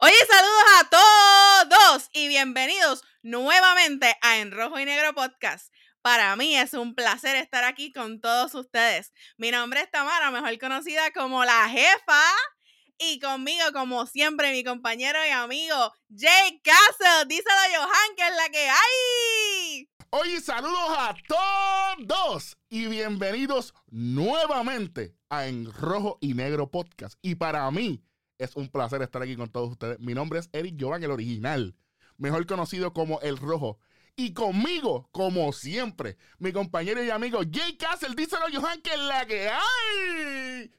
Oye, saludos a todos y bienvenidos nuevamente a En Rojo y Negro Podcast. Para mí es un placer estar aquí con todos ustedes. Mi nombre es Tamara, mejor conocida como la jefa. Y conmigo, como siempre, mi compañero y amigo Jay Castle. Díselo, Johan, que es la que hay. Oye, saludos a todos y bienvenidos nuevamente a En Rojo y Negro Podcast. Y para mí es un placer estar aquí con todos ustedes. Mi nombre es Eric Jovan, el original, mejor conocido como El Rojo. Y conmigo, como siempre, mi compañero y amigo Jay Castle. Díselo, Johan, que es la que hay.